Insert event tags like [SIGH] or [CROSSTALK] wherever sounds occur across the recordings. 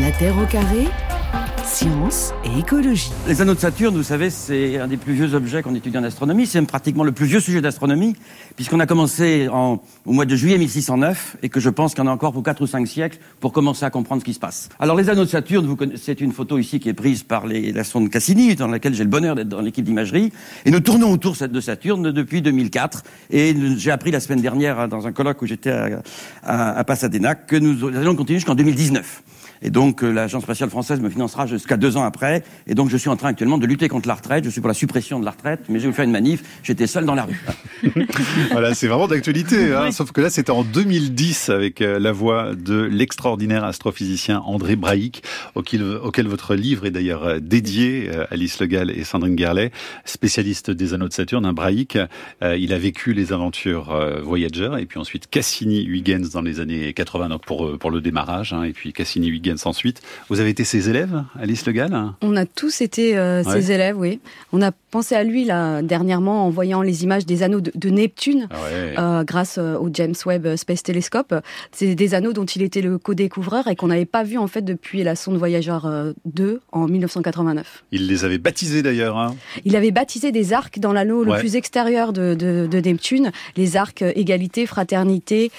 La Terre au carré Science et écologie. Les anneaux de Saturne, vous savez, c'est un des plus vieux objets qu'on étudie en astronomie. C'est pratiquement le plus vieux sujet d'astronomie, puisqu'on a commencé en, au mois de juillet 1609, et que je pense qu'il en a encore pour 4 ou 5 siècles pour commencer à comprendre ce qui se passe. Alors les anneaux de Saturne, c'est une photo ici qui est prise par la sonde Cassini, dans laquelle j'ai le bonheur d'être dans l'équipe d'imagerie, et nous tournons autour de Saturne depuis 2004, et j'ai appris la semaine dernière, dans un colloque où j'étais à, à Pasadena, que nous allons continuer jusqu'en 2019. Et donc, euh, l'Agence spatiale française me financera jusqu'à deux ans après. Et donc, je suis en train actuellement de lutter contre la retraite. Je suis pour la suppression de la retraite, mais j'ai voulu faire une manif. J'étais seul dans la rue. [LAUGHS] voilà, c'est vraiment d'actualité. Hein, Sauf que là, c'était en 2010 avec euh, la voix de l'extraordinaire astrophysicien André Braic, auquel, auquel, votre livre est d'ailleurs euh, dédié, Alice Legal et Sandrine Gerlet, spécialiste des anneaux de Saturne. Un Braic, il a vécu les aventures Voyager et puis ensuite Cassini-Huygens dans les années 80 donc pour, pour le démarrage. Hein, et puis Cassini-Huygens ensuite. Vous avez été ses élèves, Alice Le Gall On a tous été euh, ses élèves, oui. On a pensé à lui là dernièrement en voyant les images des anneaux de, Neptune ah euh, grâce euh, au James Webb Space Telescope. C'est des anneaux dont il était le co-découvreur et qu'on n'avait pas vu en fait depuis la sonde Voyageur 2 en 1989. Il les avait baptisés d'ailleurs. Hein. Il avait baptisé des arcs dans l'anneau le plus extérieur de, de Neptune, les arcs égalité, fraternité.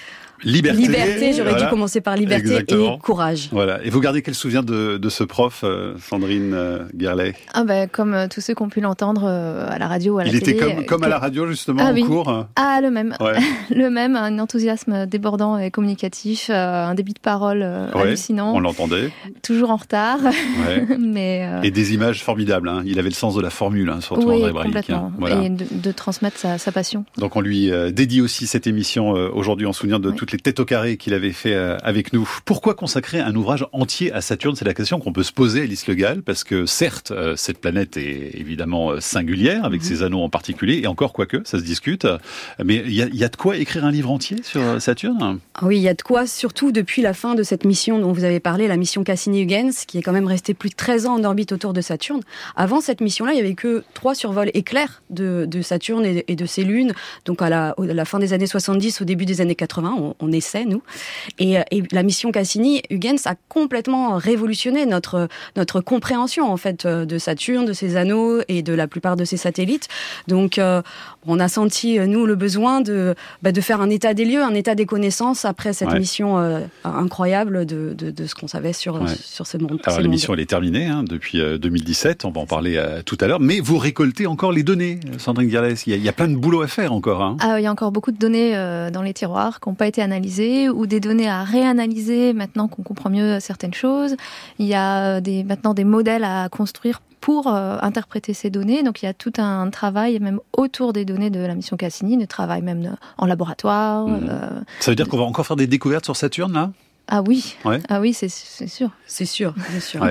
Liberté. Liberté, j'aurais dû commencer par liberté et courage. Voilà. Et vous gardez quel souvenir de, de ce prof, euh, Sandrine euh, Gerlet ah ben, Comme euh, tous ceux qui ont pu l'entendre à la radio ou à la Il télé. Il était comme, comme à la radio, justement, ah, en cours? Ah, le même. Ouais. [LAUGHS] le même, un enthousiasme débordant et communicatif, un début de parole hallucinant. On l'entendait. Toujours en retard. [LAUGHS] mais, Et des images formidables. Hein. Il avait le sens de la formule, hein, surtout oui, André. Complètement. Voilà. Et de, de, transmettre sa, sa, passion. Donc on lui dédie aussi cette émission aujourd'hui en souvenir de toutes les têtes au carré qu'il avait fait euh, avec nous. Pourquoi consacrer un ouvrage entier à Saturne? C'est la question qu'on peut se poser, Alice Le Gall, parce que certes, euh, cette planète est évidemment euh, singulière, avec mhm. ses anneaux en particulier, et encore quoique, ça se discute. Mais il y, y a, de quoi écrire un livre entier sur Saturne? Ah Oui, il y a de quoi, surtout depuis la fin de cette mission dont vous avez parlé, la mission Cassini-Huygens, qui est quand même restée plus de 13 ans en orbite autour de Saturne. Avant cette mission-là, il y avait que trois survols éclairs de, de Saturne et, de ses lunes. Donc à la, à la, fin des années 70, au début des années 80, on, on essaie, nous. Euh, et, la mission Cassini-Huygens a complètement révolutionné notre, notre compréhension en fait euh, de Saturne, de ses anneaux et de la plupart de ses satellites. Donc euh, on a senti, nous, le besoin de, bah, de faire un état des lieux, un état des connaissances après cette mission incroyable de, de, de ce qu'on savait sur, sur ce monde. Alors l'émission, elle est terminée hein, depuis 2017, on va en parler tout à l'heure, mais vous récoltez encore les données, Sandrine Garlès. Il, il y a, plein de boulot à faire encore. Hein. Ah, il y a encore beaucoup de données dans les tiroirs qui n'ont pas été analysées ou des données à réanalyser maintenant qu'on comprend mieux certaines choses. Il y a des, maintenant des modèles à construire pour euh, interpréter ces données. Donc il y a tout un travail même autour des données de la mission Cassini, de travail même en laboratoire. Mmh. Euh, Ça veut dire qu'on va encore faire des découvertes sur Saturne là? Ah oui, ah oui, c'est sûr. C'est sûr, bien sûr.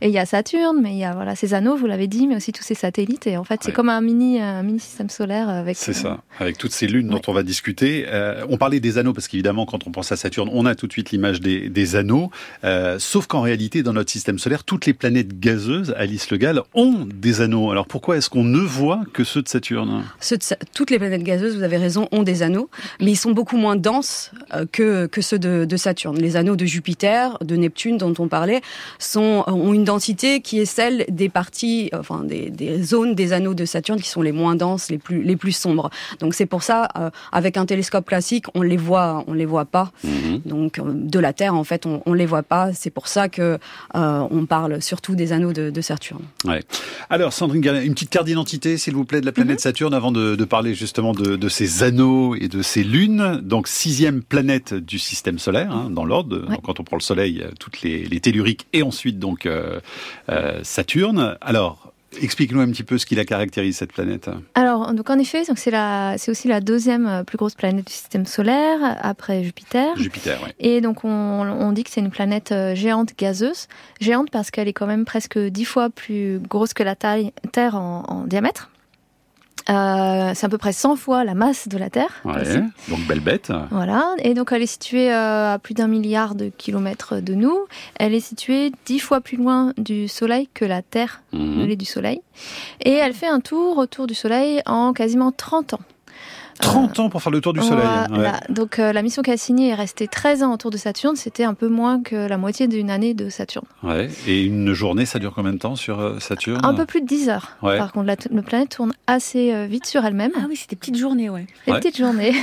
Et il y a Saturne, mais il y a voilà ces anneaux, vous l'avez dit, mais aussi tous ces satellites. Et en fait, c'est comme un mini, un mini système solaire avec. C'est ça, avec toutes ces lunes dont on va discuter. Euh, on parlait des anneaux parce qu'évidemment, quand on pense à Saturne, on a tout de suite l'image des, des, anneaux. Euh, sauf qu'en réalité, dans notre système solaire, toutes les planètes gazeuses, Alice Le Gall, ont des anneaux. Alors pourquoi est-ce qu'on ne voit que ceux de Saturne? Ceux de, Toutes les planètes gazeuses, vous avez raison, ont des anneaux, mais ils sont beaucoup moins denses euh, que, que ceux de, de Saturne. Les anneaux de Jupiter, de Neptune dont on parlait, sont, ont une densité qui est celle des parties, enfin des, des, zones des anneaux de Saturne qui sont les moins denses, les plus, les plus sombres. Donc c'est pour ça, euh, avec un télescope classique, on les voit, on les voit pas. Mhm. Donc euh, de la Terre, en fait, on, on les voit pas. C'est pour ça que euh, on parle surtout des anneaux de, de Saturne. Ouais. Alors Sandrine une petite carte d'identité, s'il vous plaît, de la planète mhm. Saturne, avant de, de parler justement de, de, ces anneaux et de ces lunes. Donc sixième planète du système solaire, hein, dans l'ordre quand on prend le Soleil, toutes les, les telluriques et ensuite donc euh, euh, Saturne. Alors, Explique-nous un petit peu ce qui la caractérise cette planète. Alors, donc en effet, c'est aussi la deuxième euh, plus grosse planète du système solaire après Jupiter. Jupiter, oui. Et donc on, on dit que c'est une planète géante gazeuse, géante parce qu'elle est quand même presque dix fois plus grosse que la taille Terre en, en diamètre. Euh, c'est à peu près 100 fois la masse de la Terre. Ouais, donc belle bête. Voilà, et donc elle est située euh, à plus d'un milliard de kilomètres de nous. Elle est située 10 fois plus loin du Soleil que la Terre mhm. du Soleil. Et elle fait un tour autour du Soleil en quasiment 30 ans. 30 ans pour faire le tour du Soleil. Voilà. Donc euh, la mission Cassini est restée 13 ans autour de Saturne. C'était un peu moins que la moitié d'une année de Saturne. Ouais. Et une journée, ça dure combien de temps sur euh, Saturne? Un peu plus de 10 heures. Par contre, la, la, planète tourne assez euh, vite sur elle-même. Ah oui, c'est des petites journées, ouais. Des petites journées.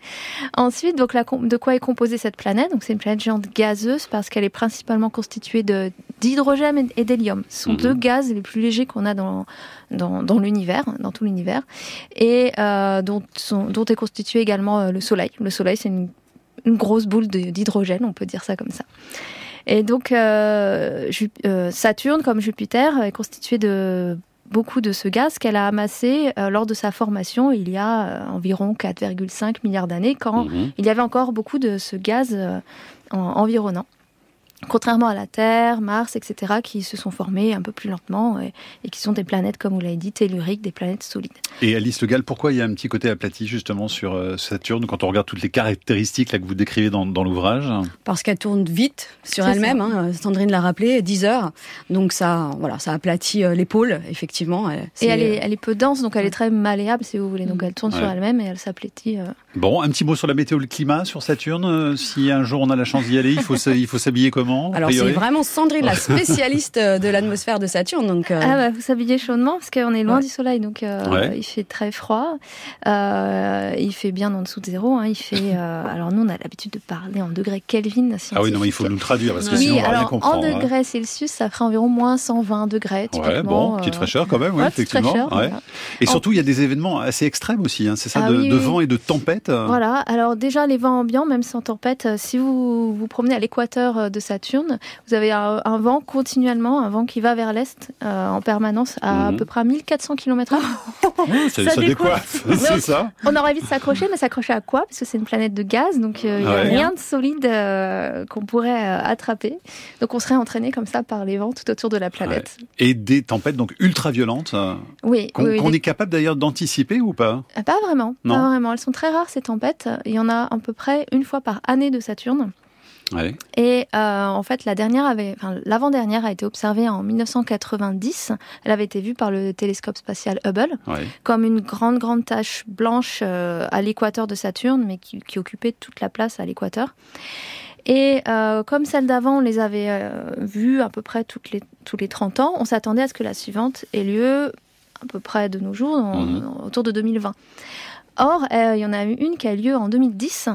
[LAUGHS] Ensuite, donc la, de quoi est composée cette planète? Donc c'est une planète géante gazeuse parce qu'elle est principalement constituée de d'hydrogène et d'hélium. Ce sont mhm. deux gaz les plus légers qu'on a dans dans, dans l'univers, dans tout l'univers, et euh, dont, dont est constitué également euh, le Soleil. Le Soleil, c'est une, une, grosse boule d'hydrogène, on peut dire ça comme ça. Et donc, euh, Saturne, comme Jupiter, est constitué de beaucoup de ce gaz qu'elle a amassé euh, lors de sa formation il y a euh, environ 4,5 milliards d'années, quand mhm. il y avait encore beaucoup de ce gaz en, environnant. Contrairement à la Terre, Mars, etc., qui se sont formés un peu plus lentement et, qui sont des planètes, comme vous l'avez dit, telluriques, des planètes solides. Et Alice Le Gall, pourquoi il y a un petit côté aplati justement sur euh, Saturne quand on regarde toutes les caractéristiques là, que vous décrivez dans, dans l'ouvrage? Parce qu'elle tourne vite sur elle-même. Hein, Sandrine l'a rappelé, 10 heures. Donc ça, voilà, ça aplatit euh, l'épaule, effectivement. Et elle est, elle est peu dense, donc elle est très malléable, si vous voulez. Donc elle tourne sur elle-même et elle s'aplatit. Euh. Bon, un petit mot sur la météo, le climat sur Saturne. Si un jour on a la chance d'y aller, il faut, il faut s'habiller comment alors c'est vraiment Sandrine, la [LAUGHS] spécialiste euh, de l'atmosphère de Saturne. Donc, euh. Ah bah, vous s'habillez chaudement parce qu'on est loin du soleil, donc euh, il fait très froid. il fait bien en dessous de zéro. Hein. il fait. [LAUGHS] alors nous, on a l'habitude de parler en degrés Kelvin. Ah oui, non, il faut nous traduire parce que sinon on va rien comprendre. En hein. degrés Celsius, ça ferait environ moins 120 degrés. Ouais, bon, petite fraîcheur quand même, effectivement. Et surtout, il y a des événements assez extrêmes aussi. Hein. c'est ça, ah de, vent et de tempête. Voilà. Alors déjà, les vents ambiants, même sans tempête, si vous vous promenez à l'équateur de Saturne, vous avez un, vent continuellement, un vent qui va vers l'est euh, en permanence à à mhm. peu près 1400 km/h. [LAUGHS] ça, ça, décoiffe, [LAUGHS] c'est ça. On aurait envie de s'accrocher, mais s'accrocher à quoi? Parce que c'est une planète de gaz, donc euh, il n'y a rien de solide euh, qu'on pourrait attraper. Donc on serait entraîné comme ça par les vents tout autour de la planète. Et des tempêtes donc ultra violentes. Oui. Qu'on est capable d'ailleurs d'anticiper ou pas? Pas vraiment. Non. Pas vraiment. Elles sont très rares ces tempêtes. Il y en a à peu près une fois par année de Saturne. Et euh, en fait, la dernière avait, enfin, l'avant-dernière a été observée en 1990. Elle avait été vue par le télescope spatial Hubble comme une grande, grande tache blanche euh, à l'équateur de Saturne, mais qui, qui, occupait toute la place à l'équateur. Et euh, comme celle d'avant, on les avait euh, vues à peu près toutes les, tous les 30 ans, on s'attendait à ce que la suivante ait lieu à peu près de nos jours, mhm. autour de 2020. Or, euh, il y en a eu une qui a eu lieu en 2010,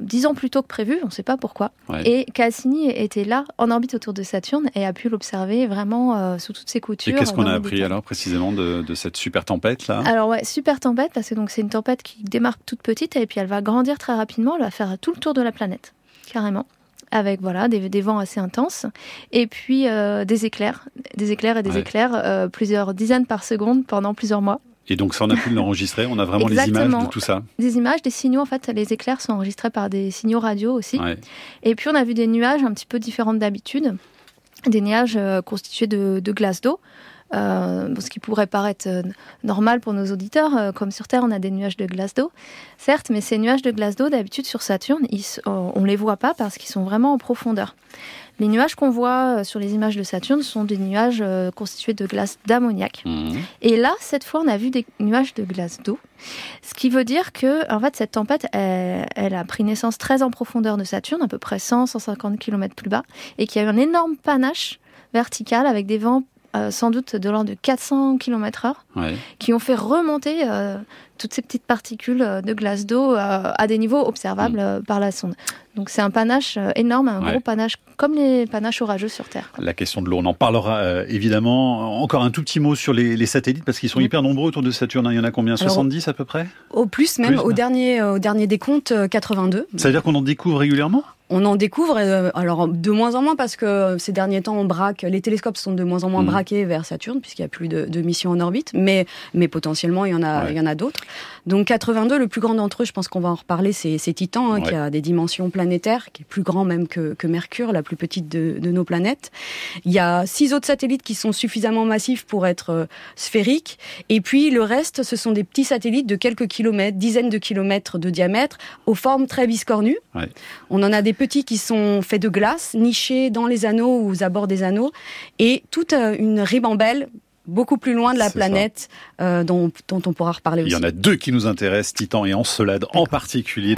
dix ans plus tôt que prévu, on ne sait pas pourquoi. Et Cassini était là, en orbite autour de Saturne, et a pu l'observer vraiment euh, sous toutes ses coutures. Et qu'est-ce qu'on a appris alors précisément de, cette super tempête là? Alors ouais, super tempête, parce que donc c'est une tempête qui démarre toute petite, et puis elle va grandir très rapidement, elle va faire tout le tour de la planète, carrément avec voilà des, des, vents assez intenses et puis euh, des éclairs, des éclairs et des éclairs, plusieurs dizaines par seconde pendant plusieurs mois. Et donc ça, on a pu l'enregistrer, on a vraiment les images de tout ça. Des images, des signaux, en fait, les éclairs sont enregistrés par des signaux radio aussi. Et puis on a vu des nuages un petit peu différents d'habitude, des nuages euh, constitués de, glace d'eau. Euh, ce qui pourrait paraître euh, normal pour nos auditeurs, comme sur Terre on a des nuages de glace d'eau, certes, mais ces nuages de glace d'eau, d'habitude sur Saturne, ils, on ne les voit pas parce qu'ils sont vraiment en profondeur. Les nuages qu'on voit euh, sur les images de Saturne sont des nuages euh, constitués de glace d'ammoniac. Mhm. Et là, cette fois, on a vu des nuages de glace d'eau. Ce qui veut dire que, en fait, cette tempête, elle, a pris naissance très en profondeur de Saturne, à peu près 100-150 km plus bas, et qui a eu un énorme panache vertical avec des vents euh, sans doute de l'ordre de 400 km/h, qui ont fait remonter toutes ces petites particules de glace d'eau à des niveaux observables mm. par la sonde. Donc c'est un panache euh, énorme, un gros panache comme les panaches orageux sur Terre. La question de l'eau, on en parlera euh, évidemment. Encore un tout petit mot sur les, satellites parce qu'ils sont hyper nombreux autour de Saturne. Il y en a combien? 70 à peu près? Au plus même, au, dernier, au dernier décompte, 82. Euh, Ça veut dire qu'on en découvre régulièrement? On en découvre, alors de moins en moins parce que ces derniers temps on braque, les télescopes sont de moins en moins mmh. braqués vers Saturne puisqu'il n'y a plus de, missions en orbite, mais, mais potentiellement il y en a, il y en a d'autres. Donc 82, le plus grand d'entre eux, je pense qu'on va en reparler, c'est Titan hein, qui a des dimensions pleines qui est plus grand même que, que Mercure, la plus petite de, de, nos planètes. Il y a six autres satellites qui sont suffisamment massifs pour être euh, sphériques. Et puis le reste, ce sont des petits satellites de quelques kilomètres, dizaines de kilomètres de diamètre, aux formes très biscornues. Ouais. On en a des petits qui sont faits de glace, nichés dans les anneaux ou aux abords des anneaux, et toute euh, une ribambelle beaucoup plus loin de la planète euh, dont, dont on pourra reparler Il aussi. y en a deux qui nous intéressent, Titan et Encelade en particulier.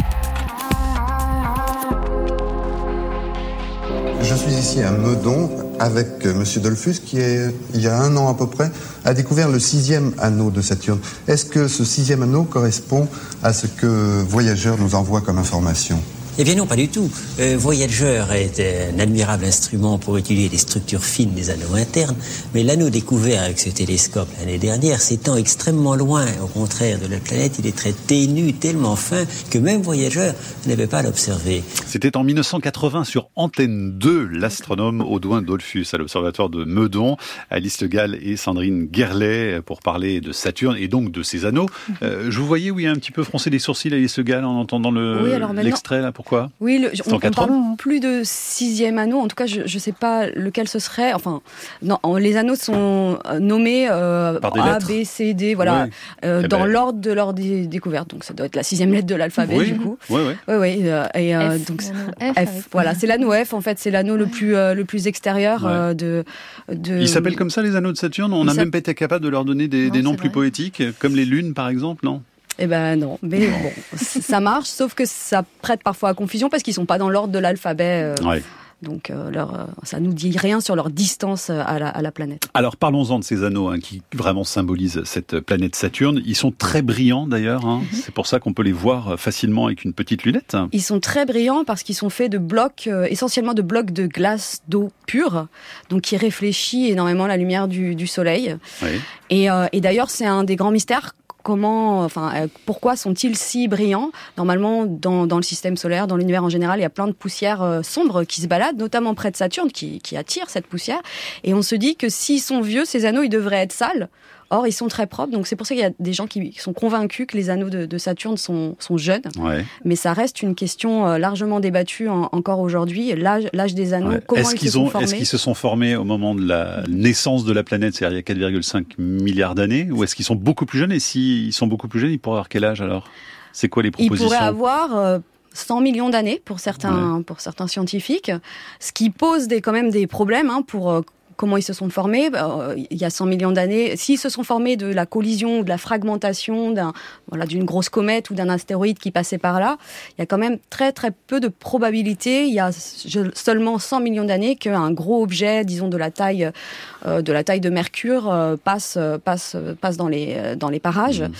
Je suis ici à Meudon avec euh, Monsieur Dolphus qui, est, il y a un an à peu près, a découvert le sixième anneau de Saturne. Est-ce que ce sixième anneau correspond à ce que Voyageur nous envoie comme information? Eh bien non, pas du tout. Euh, Voyager est un admirable instrument pour étudier les structures fines des anneaux internes, mais l'anneau découvert avec ce télescope l'année dernière s'étend extrêmement loin. Au contraire de la planète, il est très ténu, tellement fin que même Voyager n'avait pas à l'observer. C'était en 1980 sur Antenne 2, l'astronome Audouin Dolphus à l'observatoire de Meudon, Alice Le Gall et Sandrine Guerlet pour parler de Saturne et donc de ses anneaux. Euh, je vous voyais, oui, un petit peu froncer les sourcils, Alice Le Gall, en entendant le- Oui, l'extrait, là, Oui, le, on, en on 80, parle hein. plus de sixième anneau. En tout cas, je ne sais pas lequel ce serait. Enfin, non, les anneaux sont euh, nommés euh, A. B, C, D, voilà, euh, Eh dans ben- l'ordre de leur dé- découverte. Donc, ça doit être la sixième lettre de l'alphabet, Oui, du coup. oui, oui. Oui, oui. euh, et euh, F, donc, F, voilà, c'est l'anneau F. En fait, c'est l'anneau le plus euh, le plus extérieur Ouais. euh, de, de. Ils s'appellent comme ça, les anneaux de Saturne? On n'a même pas été capable de leur donner des, Non, des noms plus vrai. poétiques, comme les lunes, par exemple, non? Eh ben non, mais bon, ça marche. Sauf que ça prête parfois à confusion parce qu'ils sont pas dans l'ordre de l'alphabet. euh, Ouais. Donc, euh, leur, euh, ça nous dit rien sur leur distance euh, à la, à la planète. Alors parlons-en de ces anneaux hein, qui vraiment symbolisent cette planète Saturne. Ils sont très brillants d'ailleurs. hein. Mhm. C'est pour ça qu'on peut les voir facilement avec une petite lunette. Ils sont très brillants parce qu'ils sont faits de blocs, euh, essentiellement de blocs de glace d'eau pure, donc qui réfléchit énormément la lumière du, du soleil. Oui. Et, et d'ailleurs, c'est un des grands mystères. Comment, enfin, euh, pourquoi sont-ils si brillants? Normalement, dans, le système solaire, dans l'univers en général, il y a plein de poussières euh, sombres qui se baladent, notamment près de Saturne, qui, qui attire cette poussière. Et on se dit que s'ils sont vieux, ces anneaux, ils devraient être sales. Or, ils sont très propres. Donc, c'est pour ça qu'il y a des gens qui sont convaincus que les anneaux de, de Saturne sont, sont jeunes. Ouais. Mais ça reste une question euh, largement débattue en- encore aujourd'hui. L'âge, des anneaux, Ouais. comment Est-ce ils qu'ils se sont ont, formés est-ce qu'ils se sont formés au moment de la naissance de la planète, c'est-à-dire il y a 4,5 milliards d'années, ou est-ce qu'ils sont beaucoup plus jeunes Et s'ils sont beaucoup plus jeunes, ils pourraient avoir quel âge alors? C'est quoi les Ils propositions? pourraient avoir euh, 100 millions d'années pour certains, pour certains scientifiques, ce qui pose des, quand même des problèmes hein, pour euh, comment ils se sont formés. Euh, il y a 100 millions d'années, s'ils se sont formés de la collision ou de la fragmentation d'un, voilà, d'une grosse comète ou d'un astéroïde qui passait par là, il y a quand même très très peu de probabilité. Il y a seulement 100 millions d'années qu'un gros objet, disons de la taille euh, de la taille de Mercure, euh, passe passe passe dans les dans les parages. Mhm.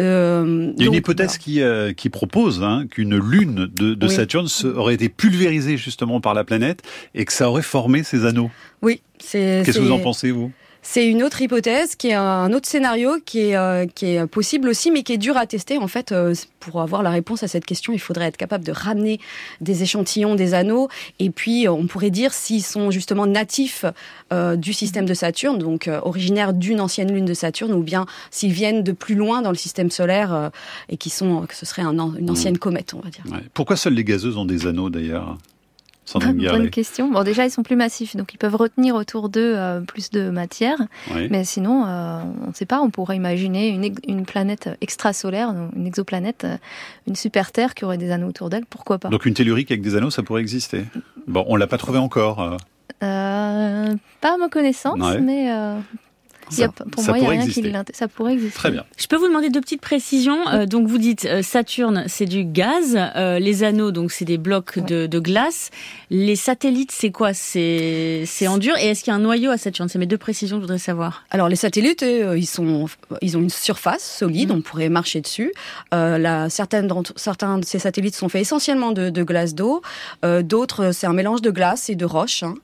Euh, Il y a une hypothèse qui, euh, qui propose hein, qu'une lune de, de Oui. Saturne aurait été pulvérisée justement par la planète et que ça aurait formé ces anneaux. Oui, c'est. Qu'est-ce que vous en pensez, vous? C'est une autre hypothèse, qui est un autre scénario qui est, euh, qui est possible aussi, mais qui est dur à tester. En fait, euh, pour avoir la réponse à cette question, il faudrait être capable de ramener des échantillons des anneaux, et puis euh, on pourrait dire s'ils sont justement natifs euh, du système de Saturne, donc originaires d'une ancienne lune de Saturne, ou bien s'ils viennent de plus loin dans le système solaire et qui sont, que ce serait un une ancienne comète, on va dire. Ouais. Pourquoi seules les gazeuses ont des anneaux d'ailleurs? Bonne Guerlet. question. Bon, déjà, ils sont plus massifs, donc ils peuvent retenir autour d'eux euh, plus de matière. Oui. Mais sinon, euh, on ne sait pas. On pourrait imaginer une, une planète extrasolaire, une exoplanète, euh, une super Terre qui aurait des anneaux autour d'elle. Pourquoi pas Donc une tellurique avec des anneaux, ça pourrait exister. Bon, on l'a pas trouvé encore. euh, Pas à ma connaissance, Ouais. mais euh, ça- pour ça moi, il n'y a pourrait rien exister. qui l'int- Ça pourrait exister. Très bien. Je peux vous demander deux petites précisions. Euh, donc vous dites euh, Saturne, c'est du gaz. Euh, les anneaux, donc c'est des blocs de, de glace. Les satellites, c'est quoi? C'est c'est en dur? Et est-ce qu'il y a un noyau à Saturne? C'est mes deux précisions que je voudrais savoir. Alors les satellites, euh, ils sont, ils ont une surface solide, Mhm. on pourrait marcher dessus. Euh, certaines certains de ces satellites sont faits essentiellement de, de glace d'eau, Euh, d'autres c'est un mélange de glace et de roche. hein.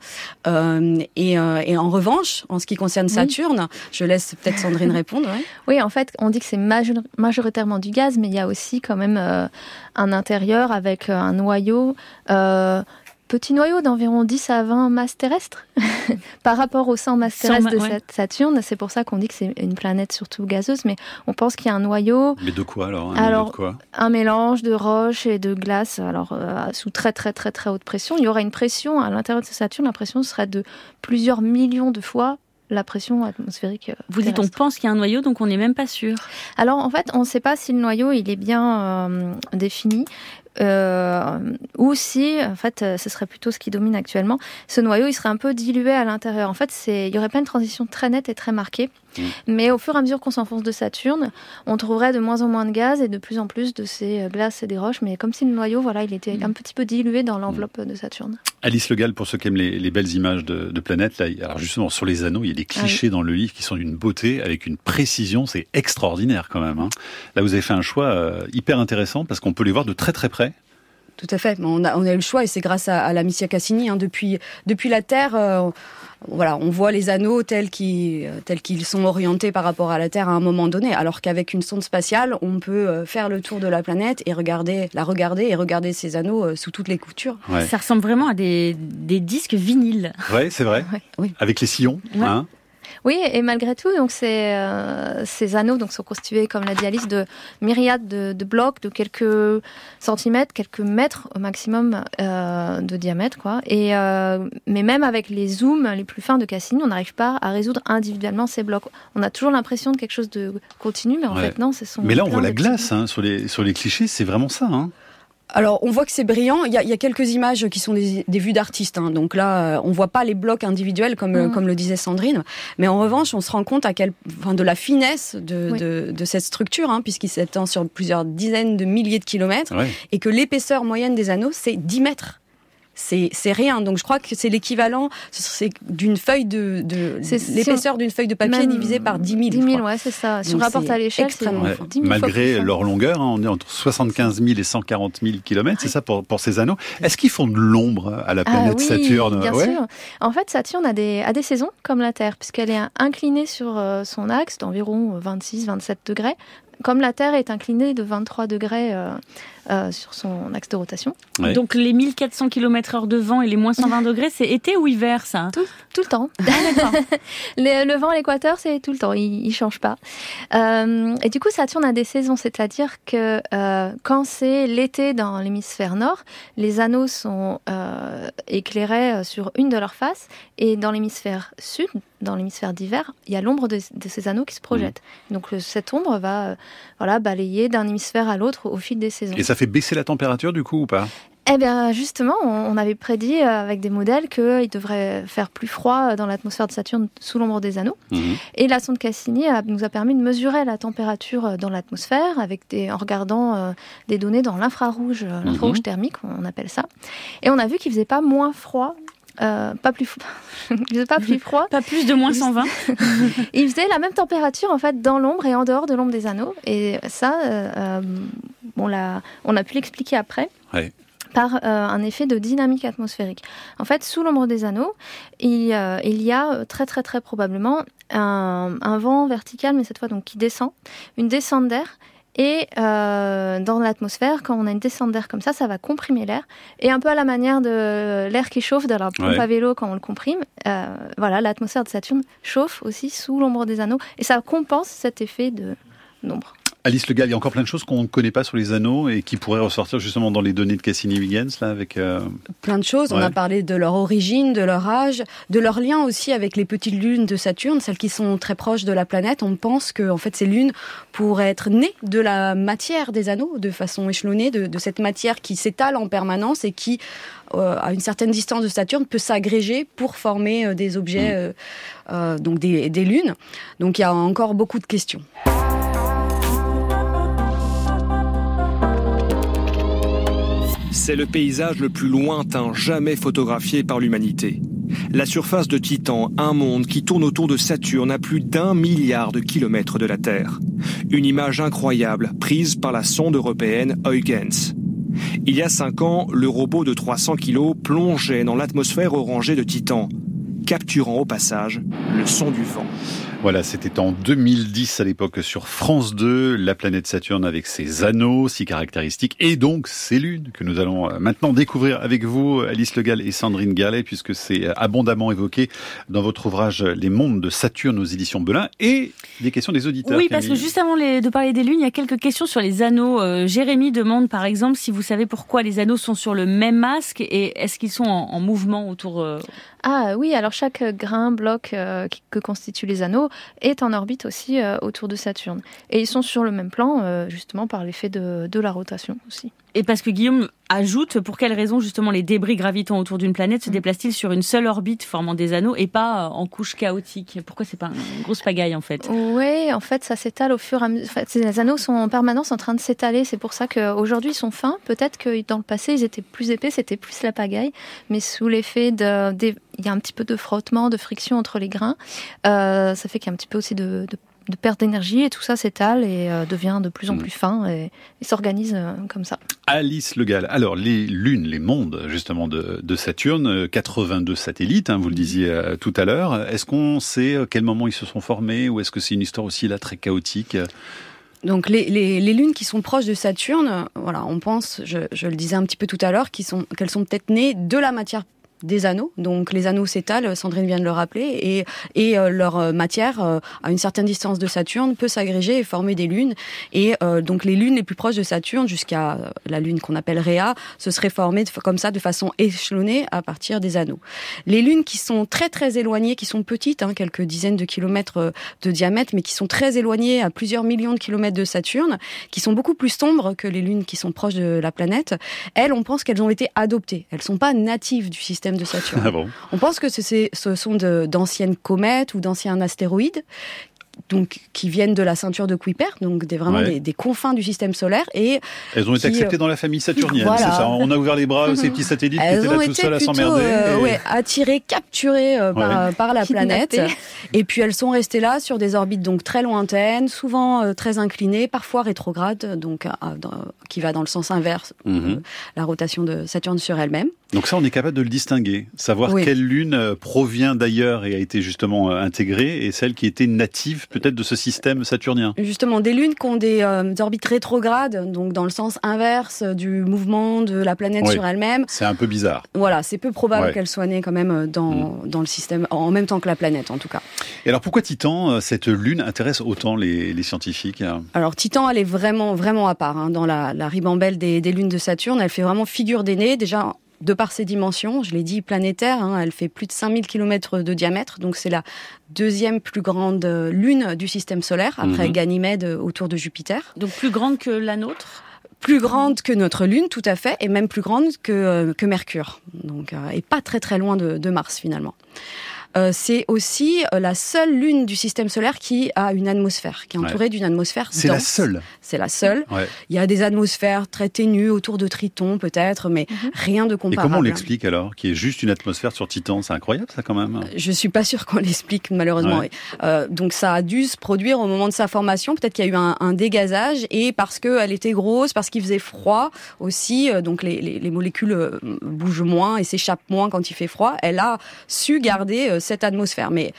Euh, et, euh, et en revanche, en ce qui concerne Saturne, je laisse peut-être Sandrine répondre. ouais. Oui, en fait, on dit que c'est major- majoritairement du gaz, mais il y a aussi quand même euh, un intérieur avec euh, un noyau. euh, Petit noyau d'environ 10 à 20 masses terrestres [LAUGHS] par rapport aux 100 masses 100 terrestres ma- de ouais. Saturne. C'est pour ça qu'on dit que c'est une planète surtout gazeuse, mais on pense qu'il y a un noyau, Mais de quoi alors? Un Alors, milieu de quoi? un mélange de roches et de glace, alors euh, sous très très très très haute pression. Il y aura une pression à l'intérieur de Saturne, la pression serait de plusieurs millions de fois la pression atmosphérique. euh, Vous dites on pense qu'il y a un noyau, donc on n'est même pas sûr. Alors en fait, on ne sait pas si le noyau il est bien euh, défini euh, ou si, en fait, ce serait plutôt ce qui domine actuellement, ce noyau, il serait un peu dilué à l'intérieur. En fait, il y aurait pas une transition très nette et très marquée. Mm. Mais au fur et à mesure qu'on s'enfonce de Saturne, on trouverait de moins en moins de gaz et de plus en plus de ces euh, glaces et des roches. Mais comme si le noyau, voilà, il était un petit peu dilué dans l'enveloppe de Saturne. Alice Legal, pour ceux qui aiment les, les belles images de, de planètes, là, alors justement sur les anneaux, il y a des clichés dans le livre qui sont d'une beauté, avec une précision, c'est extraordinaire quand même. hein. Là, vous avez fait un choix euh, hyper intéressant parce qu'on peut les voir de très très près. Tout à fait. Mais On a, on a eu le choix et c'est grâce à, à la Missia Cassini. hein. Depuis, depuis la Terre, euh, voilà, on voit les anneaux tels qu'ils, euh, tels qu'ils sont orientés par rapport à la Terre à un moment donné. Alors qu'avec une sonde spatiale, on peut euh, faire le tour de la planète et regarder, la regarder et regarder ces anneaux euh, sous toutes les coutures. Ouais, Ça ressemble vraiment à des, des disques vinyles. ouais c'est vrai. [LAUGHS] Ouais. Oui. Avec les sillons. Ouais. Hein Oui, et malgré tout, donc ces, euh, ces anneaux donc sont constitués, comme l'a dit Alice, de myriades de, de blocs de quelques centimètres, quelques mètres au maximum euh, de diamètre, quoi. Et euh, mais même avec les zooms les plus fins de Cassini, on n'arrive pas à résoudre individuellement ces blocs. On a toujours l'impression de quelque chose de continu, mais en Ouais. fait non, ce sont. Mais là, on voit la glace hein, sur, les, sur les clichés, c'est vraiment ça. Hein. Alors, on voit que c'est brillant. Il y a, il y a quelques images qui sont des, des vues d'artistes. hein. Donc là, euh, on voit pas les blocs individuels comme, euh, Mhm. comme le disait Sandrine. Mais en revanche, on se rend compte à quel, enfin, de la finesse de, Oui. de, de cette structure, hein, puisqu'il s'étend sur plusieurs dizaines de milliers de kilomètres. Ouais. et que l'épaisseur moyenne des anneaux, c'est 10 mètres. C'est c'est rien. Donc je crois que c'est l'équivalent c'est d'une feuille de, de C'est- si l'épaisseur d'une feuille de papier divisée par 10 000. 10 je 000, crois. ouais, c'est ça. Si on rapporte à l'échelle, c'est extrêmement Ouais. fin. 10 000 fois Malgré leur longueur, hein, on est entre 75 000 et 140 000 kilomètres, c'est ça pour, pour ces anneaux. Est-ce qu'ils font de l'ombre à la planète ah, oui, Saturne? Bien Ouais. sûr. En fait, Saturne a des, a des saisons comme la Terre, puisqu'elle est inclinée sur euh, son axe d'environ 26-27 degrés, comme la Terre est inclinée de 23 degrés euh, euh, sur son axe de rotation. Ouais. Donc les 1400 km heure de vent et les moins 120 degrés, c'est été ou hiver ça? Tout, tout le temps. Ah, [LAUGHS] le vent à l'équateur, c'est tout le temps, il, il change pas. Euh, et du coup, Saturne a des saisons, c'est-à-dire que euh, quand c'est l'été dans l'hémisphère nord, les anneaux sont euh, éclairés sur une de leurs faces, et dans l'hémisphère sud, dans l'hémisphère d'hiver, il y a l'ombre de, de ces anneaux qui se projette. Donc cette ombre va, euh, voilà, balayer d'un hémisphère à l'autre au fil des saisons. Et ça fait baisser la température du coup ou pas? Eh bien, justement, on avait prédit euh, avec des modèles qu'il devrait faire plus froid dans l'atmosphère de Saturne sous l'ombre des anneaux. Mhm. Et la sonde Cassini a- nous a permis de mesurer la température euh, dans l'atmosphère avec des, en regardant euh, des données dans l'infrarouge, euh, l'infrarouge Mhm. thermique, on appelle ça. Et on a vu qu'il faisait pas moins froid. Euh, pas plus, [LAUGHS] pas plus froid. Pas plus de moins 120 Il faisait la même température en fait dans l'ombre et en dehors de l'ombre des anneaux. Et ça, euh, euh, on, l'a- on a pu l'expliquer après. Ouais. par euh, un effet de dynamique atmosphérique. En fait, sous l'ombre des anneaux, il, euh, il y a très très très probablement un, un vent vertical, mais cette fois donc qui descend, une descente d'air. Et euh, dans l'atmosphère, quand on a une descente d'air comme ça, ça va comprimer l'air. Et un peu à la manière de l'air qui chauffe de la pompe Ouais. à vélo quand on le comprime, euh, voilà, l'atmosphère de Saturne chauffe aussi sous l'ombre des anneaux. Et ça compense cet effet de d'ombre. Alice Le Gall, il y a encore plein de choses qu'on ne connaît pas sur les anneaux et qui pourraient ressortir justement dans les données de Cassini-Huygens là avec. euh, Plein de choses. On a parlé de leur origine, de leur âge, de leur lien aussi avec les petites lunes de Saturne, celles qui sont très proches de la planète. On pense que en fait ces lunes pourraient être nées de la matière des anneaux, de façon échelonnée, de, de cette matière qui s'étale en permanence et qui, euh, à une certaine distance de Saturne, peut s'agréger pour former euh, des objets, euh, donc des, des lunes. Donc il y a encore beaucoup de questions. C'est le paysage le plus lointain jamais photographié par l'humanité. La surface de Titan, un monde qui tourne autour de Saturne à plus d'un milliard de kilomètres de la Terre. Une image incroyable prise par la sonde européenne Huygens. Il y a cinq ans, le robot de 300 kilos plongeait dans l'atmosphère orangée de Titan, capturant au passage le son du vent. Voilà, c'était en 2010 à l'époque sur France 2, la planète Saturne avec ses anneaux si caractéristiques et donc ses lunes que nous allons euh, maintenant découvrir avec vous, Alice Le Gall et Sandrine Gallet, puisque c'est euh, abondamment évoqué dans votre ouvrage Les mondes de Saturne aux éditions Belin et des questions des auditeurs. Oui, parce que juste avant les- de parler des lunes, il y a quelques questions sur les anneaux. Euh, Jérémy demande par exemple si vous savez pourquoi les anneaux sont sur le même masque et est-ce qu'ils sont en, en mouvement autour. euh, Ah oui, alors chaque grain, bloc euh, que constituent les anneaux est en orbite aussi autour de Saturne. Et ils sont sur le même plan, justement par l'effet de la rotation aussi. Et parce que Guillaume ajoute, pour quelle raison justement les débris gravitant autour d'une planète se mm. déplacent-ils sur une seule orbite formant des anneaux et pas euh, en couche chaotique Pourquoi c'est pas une grosse pagaille en fait? Oui, en fait ça s'étale au fur et à mesure. ces anneaux sont en permanence en train de s'étaler. C'est pour ça qu'aujourd'hui ils sont fins. Peut-être que dans le passé ils étaient plus épais, c'était plus la pagaille. Mais sous l'effet de, il y a un petit peu de frottement, de friction entre les grains. Euh, ça fait qu'il y a un petit peu aussi de, de de perte d'énergie et tout ça s'étale et euh, devient de plus en mm. plus fin et, s'organise euh, comme ça. Alice Le Gall, alors les lunes, les mondes justement de, Saturne, 82 euh, satellites, hein, vous le disiez tout à l'heure. Est-ce qu'on sait à quel moment ils se sont formés ou est-ce que c'est une histoire aussi là très chaotique donc les, les, les, lunes qui sont proches de Saturne, voilà, on pense, je, je le disais un petit peu tout à l'heure, qu'elles sont, qu'elles sont peut-être nées de la matière des anneaux. Donc les anneaux s'étalent, Sandrine vient de le rappeler, et, euh, leur euh, matière, euh, à une certaine distance de Saturne, peut s'agréger et former des lunes. Et donc les lunes les plus proches de Saturne, jusqu'à la lune qu'on appelle Rhea, se seraient formées comme ça de façon échelonnée à partir des anneaux. Les lunes qui sont très très éloignées, qui sont petites, hein, quelques dizaines de kilomètres de diamètre, mais qui sont très éloignées à plusieurs millions de kilomètres de Saturne, qui sont beaucoup plus sombres que les lunes qui sont proches de la planète, elles, on pense qu'elles ont été adoptées. Elles sont pas natives du système de Saturne. [LAUGHS] Ah On pense que ce sont d'anciennes comètes ou d'anciens astéroïdes donc qui viennent de la ceinture de Kuiper, donc des, vraiment des, confins du système solaire. Et elles ont été acceptées euh, dans la famille saturnienne, c'est ça On a ouvert les bras à ces petits satellites elles qui étaient là tout seuls à s'emmerder. Euh, ouais, attirées, capturées euh, par, la planète. Et puis elles sont restées là sur des orbites donc très lointaines, souvent très inclinées, parfois rétrogrades, donc qui va dans le sens inverse, mhm. la rotation de Saturne sur elle-même. Donc ça, on est capable de le distinguer, savoir quelle lune provient d'ailleurs et a été justement intégrée, et celle qui était native peut-être de ce système saturnien. Justement, des lunes qui ont des, euh, orbites rétrogrades, donc dans le sens inverse du mouvement de la planète sur elle-même. C'est un peu bizarre. Voilà, c'est peu probable qu'elle soit née quand même euh, dans, mm. dans le système, en même temps que la planète en tout cas. Et alors pourquoi Titan, euh, cette lune intéresse autant les, les scientifiques Alors Titan, elle est vraiment, vraiment à part hein, dans la, la ribambelle des, des lunes de Saturne. Elle fait vraiment figure d'aînée. Déjà, de par ses dimensions, je l'ai dit planétaire, hein, elle fait plus de 5000 km de diamètre, donc c'est la deuxième plus grande euh, lune du système solaire, après mhm. Ganymède euh, autour de Jupiter. Donc plus grande que la nôtre? Plus grande que notre Lune, tout à fait, et même plus grande que, euh, que Mercure. Donc, et pas très très loin de, de Mars finalement. Euh, c'est aussi euh, la seule lune du système solaire qui a une atmosphère, qui est entourée d'une atmosphère C'est la seule. C'est la seule. Il y a des atmosphères très ténues autour de Triton peut-être, mais mhm. rien de comparable. Et comment on l'explique alors Qu'il y ait juste une atmosphère sur Titan, c'est incroyable ça quand même. Je suis pas sûre qu'on [LAUGHS] l'explique malheureusement. Euh, donc ça a dû se produire au moment de sa formation. Peut-être qu'il y a eu un, dégazage et parce qu'elle était grosse, parce qu'il faisait froid aussi, donc les, les molécules bougent moins et s'échappent moins quand il fait froid. Elle a su garder cette atmosphère. Mais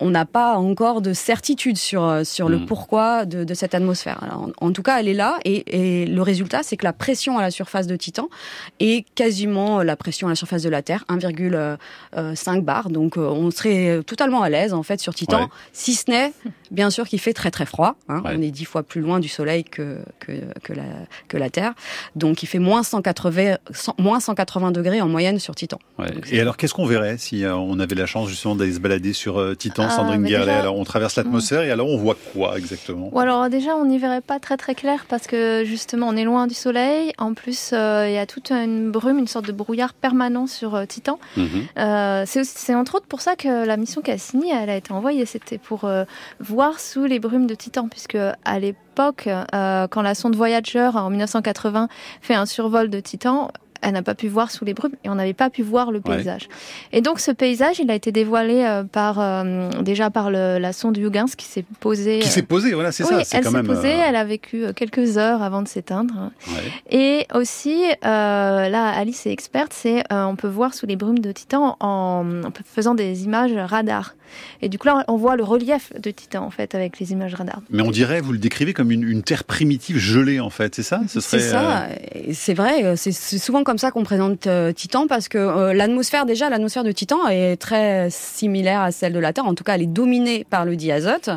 on n'a pas encore de certitude sur, euh, sur le hmm. pourquoi de, cette atmosphère. en, tout cas, elle est là et, le résultat, c'est que la pression à la surface de Titan est quasiment la pression à la surface de la Terre, 1,5 bar. Donc, euh, on serait totalement à l'aise en fait sur Titan, si ce n'est bien sûr qu'il fait très très froid. Hein. On est dix fois plus loin du Soleil que, que, la, que la Terre. Donc, il fait moins 180, moins 180 degrés en moyenne sur Titan. et alors, qu'est-ce qu'on verrait si euh, on avait la chance justement d'aller se balader sur Titan? Sandrine ah, Alors, on traverse l'atmosphère et alors on voit quoi exactement? Alors déjà, on n'y verrait pas très très clair parce que justement, on est loin du Soleil. En plus, euh, il y a toute une brume, une sorte de brouillard permanent sur euh, Titan. Mhm. Euh, c'est entre autres pour ça que la mission Cassini, elle a été envoyée. C'était pour voir sous les brumes de Titan, puisque à l'époque, quand la sonde Voyager en 1980 fait un survol de Titan, elle n'a pas pu voir sous les brumes et on n'avait pas pu voir le paysage. Et donc ce paysage, il a été dévoilé euh, par euh, déjà par le, la sonde Huygens qui s'est posée. Qui s'est posée, voilà, c'est ça. Elle s'est posée, euh, elle a vécu quelques heures avant de s'éteindre. Et aussi, là, Alice est experte, c'est on peut voir sous les brumes de Titan en, en faisant des images radar. Et du coup, là, on voit le relief de Titan, en fait, avec les images radar. Mais on dirait, vous le décrivez comme une, Terre primitive gelée, en fait, c'est ça? C'est ça, c'est vrai, c'est souvent comme ça qu'on présente euh, Titan parce que euh, l'atmosphère déjà l'atmosphère de Titan est très similaire à celle de la Terre. En tout cas, elle est dominée par le diazote.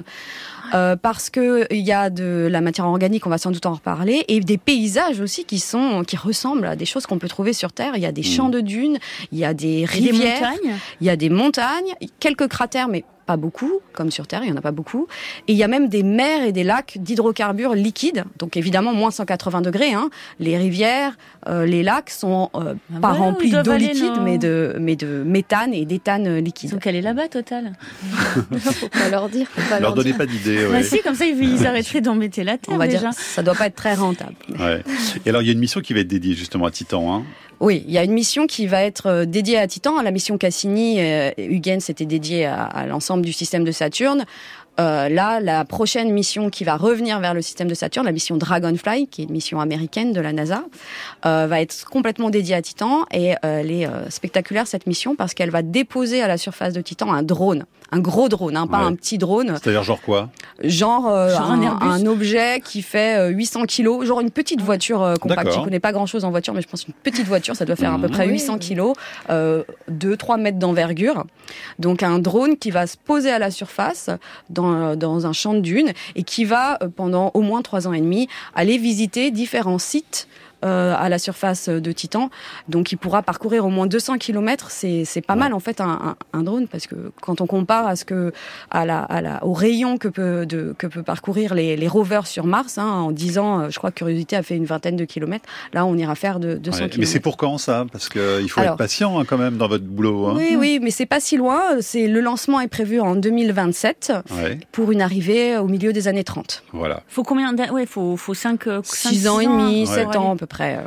Euh, parce que il y a de la matière organique, on va sans doute en reparler, et des paysages aussi qui sont qui ressemblent à des choses qu'on peut trouver sur Terre. Il y a des champs mm. de dunes, il y a des rivières, il y a des montagnes, quelques cratères, mais pas beaucoup, comme sur Terre, il y en a pas beaucoup. Et il y a même des mers et des lacs d'hydrocarbures liquides, donc évidemment moins 180 degrés. Hein. Les rivières, euh, les lacs sont euh, Ah pas ouais, remplis d'eau liquide, non mais de, mais de méthane et d'éthane liquide. Donc elle est là-bas, Total. [LAUGHS] faut pas leur dire. Faut pas Leur leur donnez dire. pas d'idée. Bah ouais. si, comme ça, ils ils arrêteraient d'embêter la Terre On va déjà. dire, ça doit pas être très rentable. Ouais. Et alors, il y a une mission qui va être dédiée justement à Titan. Hein. Oui, il y a une mission qui va être euh, dédiée à Titan. La mission Cassini, euh, Huygens était dédiée à, à l'ensemble du système de Saturne. Euh, là, la prochaine mission qui va revenir vers le système de Saturne, la mission Dragonfly, qui est une mission américaine de la NASA, euh, va être complètement dédiée à Titan. Et euh, elle est euh, spectaculaire cette mission parce qu'elle va déposer à la surface de Titan un drone, un gros drone, hein, pas Ouais. un petit drone, C'est-à-dire genre quoi? Genre, euh, Genre un un, Airbus. un objet qui fait euh, 800 kilos, genre une petite voiture euh, compacte. Je connais pas grand-chose en voiture, mais je pense une petite voiture, ça doit faire à peu Mhm. près Oui. 800 kilos, euh, 2-3 mètres d'envergure. Donc un drone qui va se poser à la surface dans, dans un champ de dunes et qui va euh, pendant au moins 3 ans et demi aller visiter différents sites euh, à la surface de Titan. Donc il pourra parcourir au moins 200 km. C'est c'est pas Ouais. mal en fait un, un, un drone parce que quand on compare à ce que à la, à la au rayon que peut de, que peut parcourir les, les rovers sur Mars hein, en 10 ans, euh, je crois que Curiosity a fait une vingtaine de kilomètres. Là, on ira faire de 200 Ouais. km. Mais c'est pour quand ça? Parce qu'il faut Alors- être patient hein, quand même dans votre boulot. Hein. Oui, oui, mais c'est pas si loin. C'est le lancement est prévu en 2027 Ouais, pour une arrivée au milieu des années 30. voilà. Faut combien d'années Ouais, faut, faut 5, 6 ans et demi, pour 7 aller- ans à peu près. euh.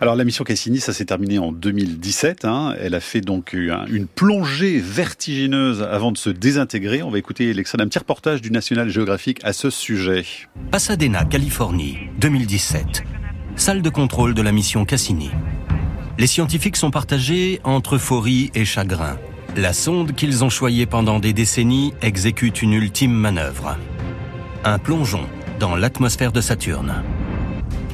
Alors la mission Cassini, ça s'est terminé en 2017. Hein. Elle a fait donc un- une plongée vertigineuse avant de se désintégrer. On va écouter l'extrait d'un petit reportage du National Geographic à ce sujet. Pasadena, Californie, 2017. Salle de contrôle de la mission Cassini. Les scientifiques sont partagés entre euphorie et chagrin. La sonde qu'ils ont choyée pendant des décennies exécute une ultime manœuvre. Un plongeon dans l'atmosphère de Saturne.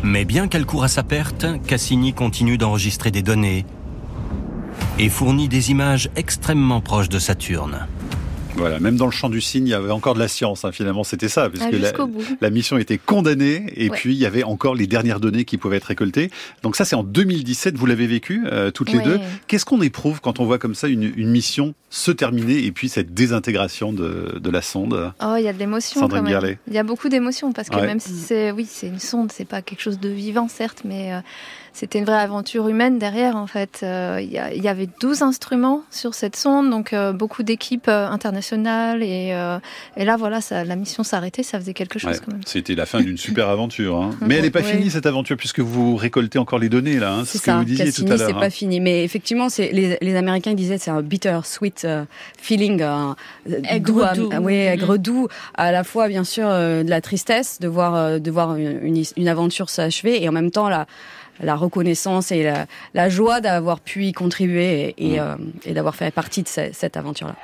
Mais bien qu'elle court à sa perte, Cassini continue d'enregistrer des données et fournit des images extrêmement proches de Saturne. Voilà, même dans le champ du cygne, il y avait encore de la science. Hein, finalement, c'était ça, puisque Ah, la, mission était condamnée, et Ouais. puis il y avait encore les dernières données qui pouvaient être récoltées. Donc ça, c'est en 2017. Vous l'avez vécu euh, toutes les Ouais. deux. Qu'est-ce qu'on éprouve quand on voit comme ça une, une mission se terminer et puis cette désintégration de, de la sonde? Oh, il y a de l'émotion Sandrine quand même. Il y a beaucoup d'émotion parce que Ouais. même si c'est, oui, c'est une sonde, c'est pas quelque chose de vivant certes, mais euh, c'était une vraie aventure humaine derrière en fait. Euh, Il y, avait 12 instruments sur cette sonde, donc euh, beaucoup d'équipes euh, internationales et, euh, et là voilà, ça, la mission s'arrêtait, ça faisait quelque chose Ouais, quand même. C'était la fin d'une super aventure. hein. [LAUGHS] Mais elle n'est pas Ouais. finie cette aventure puisque vous récoltez encore les données là. hein. C'est ce que ça, vous disiez Cassini, tout à c'est l'heure. pas hein. fini. Mais effectivement, c'est les, les Américains disaient c'est un bitter sweet euh, feeling, un, Aigre doux, à- oui, aigre Mm. doux, à la fois bien sûr euh, de la tristesse de voir euh, de voir une, une, une aventure s'achever et en même temps la la reconnaissance et la, la joie d'avoir pu y contribuer et, et, Mm. euh, et d'avoir fait partie de ce- cette aventure-là.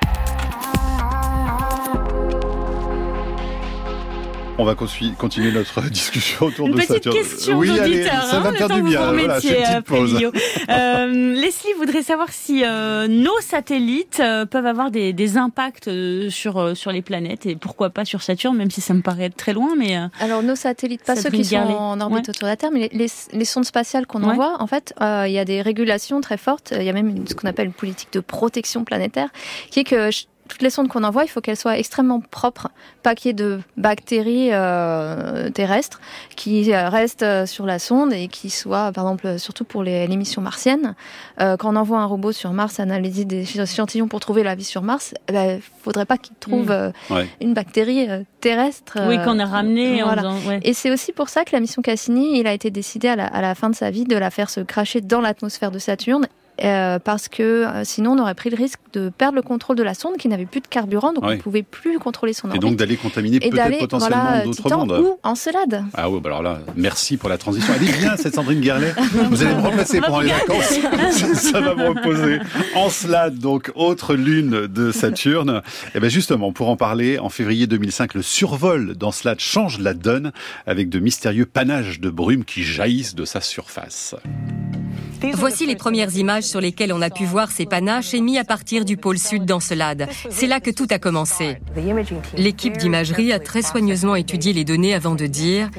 On va continuer notre [LAUGHS] discussion autour Une de petite Saturne. question oui, allez, d'auditeur. ça hein, va le faire du que bien. Vous Voilà, une euh, petite pause. Euh, [LAUGHS] Leslie voudrait savoir si euh, nos satellites euh, peuvent avoir des, des impacts euh, sur, euh, sur les planètes et pourquoi pas sur Saturne, même si ça me paraît être très loin. Mais euh, Alors nos satellites, pas ceux qui sont en orbite Ouais. autour de la Terre, mais les, les- les sondes spatiales qu'on Ouais. envoie, en fait, euh, il y a des régulations très fortes. Il y a même ce qu'on appelle une politique de protection planétaire, qui est que toutes les sondes qu'on envoie, il faut qu'elles soient extrêmement propres, pas qu'il y ait de bactéries euh, terrestres qui euh, restent euh, sur la sonde et qui soient, par exemple, surtout pour les, les missions martiennes, euh, quand on envoie un robot sur Mars analyser des échantillons pour trouver la vie sur Mars, il ben, faudrait pas qu'il trouve Mm. euh, Ouais. une bactérie euh, terrestre. oui, qu'on a ramené en voilà. faisant- ouais. Et c'est aussi pour ça que la mission Cassini, il a été décidé à la, à la fin de sa vie de la faire se cracher dans l'atmosphère de Saturne. Euh, parce que euh, sinon on aurait pris le risque de perdre le contrôle de la sonde qui n'avait plus de carburant, donc Oui. on ne pouvait plus contrôler son Et orbite. donc d'aller contaminer Et peut-être potentiellement voilà, d'autres Titan mondes. ou Encelade. Ah oui, bah alors là, merci pour la transition. Elle est bien cette Sandrine Guerlet. Vous allez me remplacer pendant les vacances. ça, [LAUGHS] ça va me reposer. Encelade, donc autre lune de Saturne. Et bien justement, pour en parler, en février 2005, le survol d'Encelade change la donne avec de mystérieux panaches de brume qui jaillissent de sa surface. Voici les premières images sur lesquelles on a pu voir ces panaches émis à partir du pôle sud d'Encelade. C'est là que tout a commencé. L'équipe d'imagerie a très soigneusement étudié les données avant de dire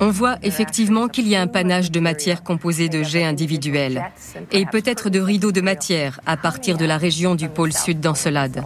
on voit effectivement qu'il y a un panache de matière composée de jets individuels et peut-être de rideaux de matière à partir de la région du pôle sud d'Encelade.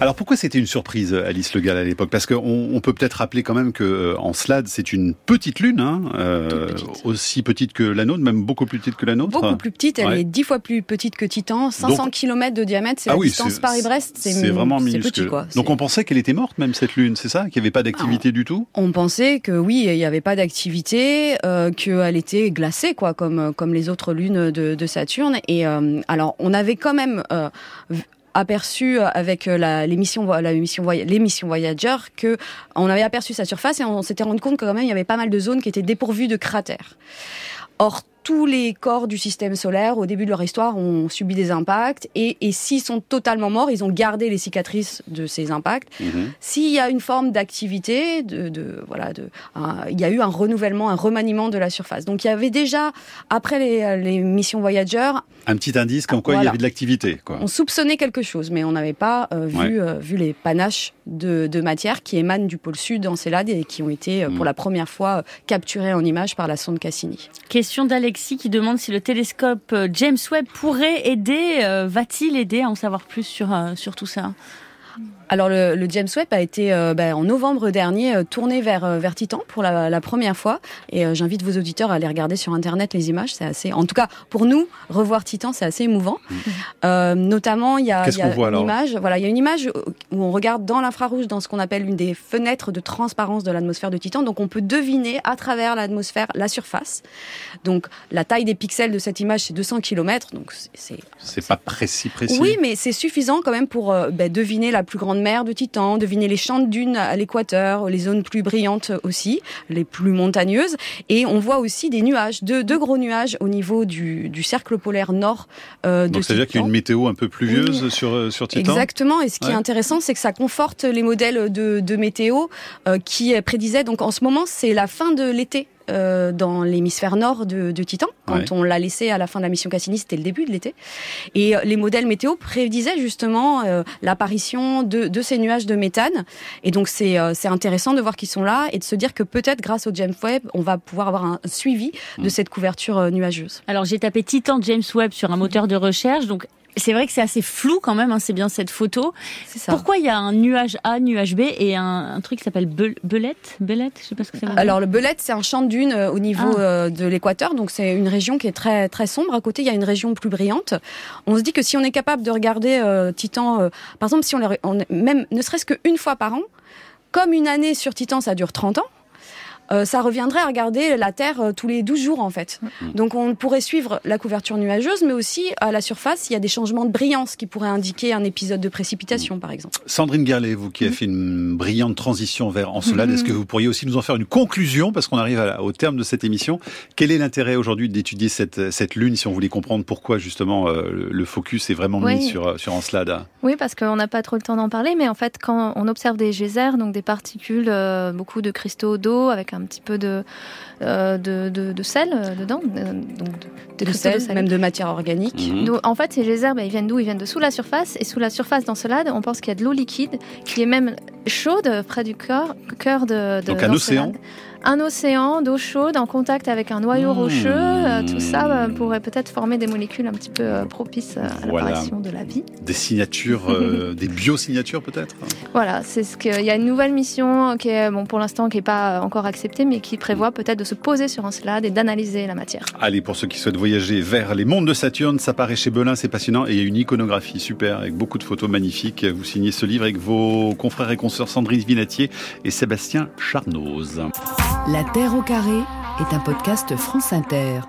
Alors pourquoi c'était une surprise, Alice Le Gall, à l'époque? Parce qu'on on peut peut-être rappeler quand même que euh, Encelade, c'est une petite lune, hein, euh, aussi petite que la nôtre, même beaucoup plus petite que la nôtre. Beaucoup plus petite, elle est dix fois plus petite que Titan, 500 km de diamètre, c'est ah la oui, distance Paris-Brest, c'est vraiment minuscule. Petit, quoi. Donc on pensait qu'elle était morte même cette lune, c'est ça? Qu'il n'y avait pas d'activité du tout? On pensait que oui, il n'y avait pas d'activité, euh, qu'elle était glacée, quoi, comme comme les autres lunes de, de Saturne. Et euh, alors on avait quand même euh, aperçu avec la, l'émission, la émission, l'émission Voyager que on avait aperçu sa surface et on s'était rendu compte que quand même il y avait pas mal de zones qui étaient dépourvues de cratères. Or tous les corps du système solaire, au début de leur histoire, ont subi des impacts. Et, et s'ils sont totalement morts, ils ont gardé les cicatrices de ces impacts. Mhm. S'il y a une forme d'activité, de, de, voilà, de, un- il y a eu un renouvellement, un remaniement de la surface. Donc il y avait déjà, après les, les missions Voyager, Un petit indice comme quoi il y avait de l'activité. quoi. on soupçonnait quelque chose, mais on n'avait pas euh, vu, Ouais. euh, vu les panaches de, de matière qui émanent du pôle sud Encelade et qui ont été, euh, Mm. pour la première fois, euh, capturées en images par la sonde Cassini. Question qui demande si le télescope euh, James Webb pourrait aider, euh, va-t-il aider à en savoir plus sur, euh, sur tout ça? Alors le, le James Webb a été euh, ben, en novembre dernier euh, tourné vers euh, vers Titan pour la, la première fois. Et euh, j'invite vos auditeurs à aller regarder sur internet les images. C'est assez en tout cas pour nous revoir Titan c'est assez émouvant. Euh, notamment il y a, y voit, une image voilà il y a une image où on regarde dans l'infrarouge dans ce qu'on appelle une des fenêtres de transparence de l'atmosphère de Titan. Donc on peut deviner à travers l'atmosphère la surface. Donc la taille des pixels de cette image c'est 200 km donc c'est- c'est pas précis, précis. oui, mais c'est suffisant quand même pour ben, deviner la plus grande mer de Titan, deviner les champs de dunes à l'équateur, les zones plus brillantes aussi, les plus montagneuses. Et on voit aussi des nuages, deux, deux gros nuages au niveau du, du cercle polaire nord euh, de Donc c'est-à-dire qu'il y a une météo un peu pluvieuse sur, euh, sur Titan Exactement. Et ce qui Ouais. est intéressant, c'est que ça conforte les modèles de, de météo euh, qui prédisaient. Donc en ce moment, c'est la fin de l'été. Euh, dans l'hémisphère nord de, de Titan. Quand Ouais. on l'a laissé à la fin de la mission Cassini, c'était le début de l'été. Et euh, les modèles météo prédisaient justement euh, l'apparition de, de ces nuages de méthane. Et donc c'est euh, c'est intéressant de voir qu'ils sont là et de se dire que peut-être grâce au James Webb, on va pouvoir avoir un suivi de cette couverture euh, nuageuse. Alors j'ai tapé Titan James Webb sur un moteur de recherche, donc c'est vrai que c'est assez flou quand même, hein, c'est bien cette photo. C'est ça. Pourquoi il y a un nuage A, nuage B et un, un truc qui s'appelle Bel- Belette Belette Je sais pas ce que ça veut dire. Alors le Belette, c'est un champ de dunes euh, au niveau Ah. euh, de l'équateur, donc c'est une région qui est très très sombre. À côté, il y a une région plus brillante. On se dit que si on est capable de regarder euh, Titan, euh, par exemple, si on, le- on même ne serait-ce qu'une fois par an, comme une année sur Titan, ça dure 30 ans. Euh, ça reviendrait à regarder la Terre euh, tous les 12 jours en fait. Donc on pourrait suivre la couverture nuageuse, mais aussi à la surface, il y a des changements de brillance qui pourraient indiquer un épisode de précipitation par exemple. Sandrine Gerlet, vous qui avez fait une brillante transition vers Encelade, est-ce que vous pourriez aussi nous en faire une conclusion, parce qu'on arrive à au terme de cette émission? Quel est l'intérêt aujourd'hui d'étudier cette, cette lune, si on voulait comprendre pourquoi justement euh, le- focus est vraiment mis sur, sur Encelade? Oui, parce qu'on n'a pas trop le temps d'en parler, mais en fait, quand on observe des geysers, donc des particules, beaucoup de cristaux d'eau avec un petit peu de, euh, de, de, de sel euh, dedans, euh, donc de, De cristaux sel, sel. même de matière organique. Mhm. Donc, en fait, ces geysers, bah, ils viennent d'où? Ils viennent de sous la surface. Et sous la surface d'Encelade, on pense qu'il y a de l'eau liquide qui est même chaude près du cœur, cœur de, de Donc un océan Un océan d'eau chaude en contact avec un noyau Mmh. rocheux. euh, tout ça euh, pourrait peut-être former des molécules un petit peu euh, propices à Voilà. l'apparition de la vie. Des signatures, [LAUGHS] des biosignatures peut-être? Voilà, c'est ce que. Il y a une nouvelle mission qui est, bon, pour l'instant, qui n'est pas encore acceptée, mais qui prévoit peut-être de se poser sur Encelade et d'analyser la matière. Allez, pour ceux qui souhaitent voyager vers les mondes de Saturne, ça paraît chez Belin, c'est passionnant. Et il y a une iconographie super avec beaucoup de photos magnifiques. Vous signez ce livre avec vos confrères et consoeurs Sandrine Vinatier et Sébastien Charnoz. La Terre au carré est un podcast France Inter.